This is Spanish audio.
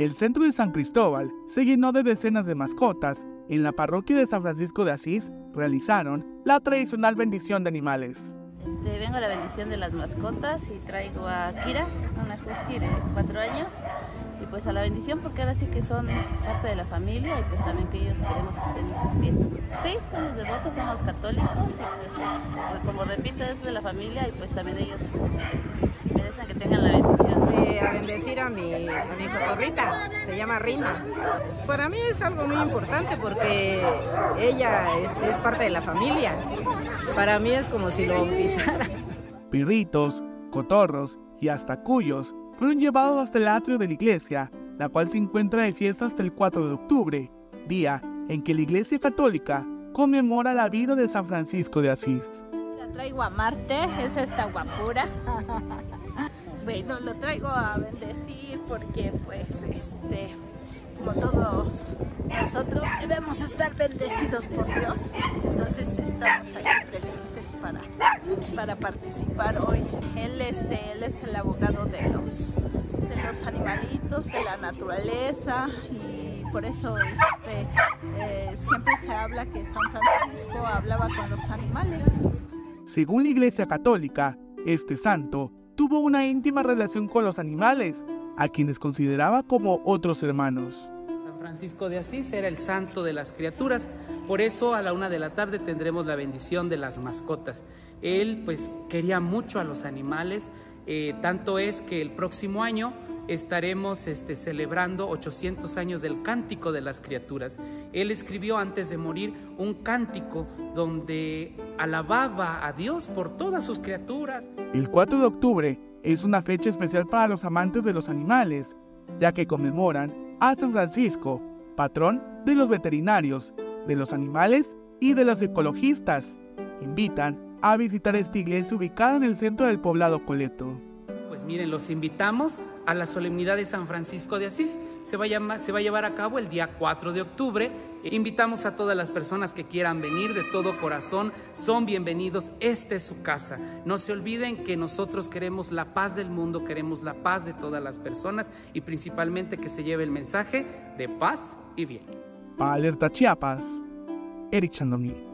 El centro de San Cristóbal se llenó de decenas de mascotas. En la parroquia de San Francisco de Asís realizaron la tradicional bendición de animales. Este, vengo a la bendición de las mascotas y traigo a Kira, una husky de cuatro años, y pues a la bendición porque ahora sí que son parte de la familia y pues también que ellos queremos que estén bien. Sí, somos devotos, somos católicos y pues como repito es de la familia y pues también ellos pues, este, merecen que tengan la bendición. Eh, a mi, a mi cotorrita, se llama Rina. Para mí es algo muy importante porque ella este, es parte de la familia. Para mí es como si lo bautizara. Pirritos, cotorros y hasta cuyos fueron llevados hasta el atrio de la iglesia, la cual se encuentra de fiesta hasta el 4 de octubre, día en que la iglesia católica conmemora la vida de San Francisco de Asís. La traigo a Marte, es esta guapura. bueno, lo traigo a bendecir porque pues este como todos nosotros debemos estar bendecidos por Dios. Entonces estamos aquí presentes para, para participar hoy. Él, este, él es el abogado de los, de los animalitos, de la naturaleza y por eso este, eh, siempre se habla que San Francisco hablaba con los animales. Según la Iglesia Católica, este santo tuvo una íntima relación con los animales, a quienes consideraba como otros hermanos. San Francisco de Asís era el santo de las criaturas, por eso a la una de la tarde tendremos la bendición de las mascotas. Él pues quería mucho a los animales, eh, tanto es que el próximo año estaremos este, celebrando 800 años del cántico de las criaturas. Él escribió antes de morir un cántico donde alababa a Dios por todas sus criaturas. El 4 de octubre es una fecha especial para los amantes de los animales, ya que conmemoran a San Francisco, patrón de los veterinarios, de los animales y de los ecologistas. Invitan a visitar esta iglesia ubicada en el centro del poblado Coleto. Pues miren, los invitamos a la solemnidad de San Francisco de Asís. Se va, a se va a llevar a cabo el día 4 de octubre. Invitamos a todas las personas que quieran venir de todo corazón. Son bienvenidos. Esta es su casa. No se olviden que nosotros queremos la paz del mundo, queremos la paz de todas las personas y principalmente que se lleve el mensaje de paz y bien. Para Alerta Chiapas, Eric Chandomí.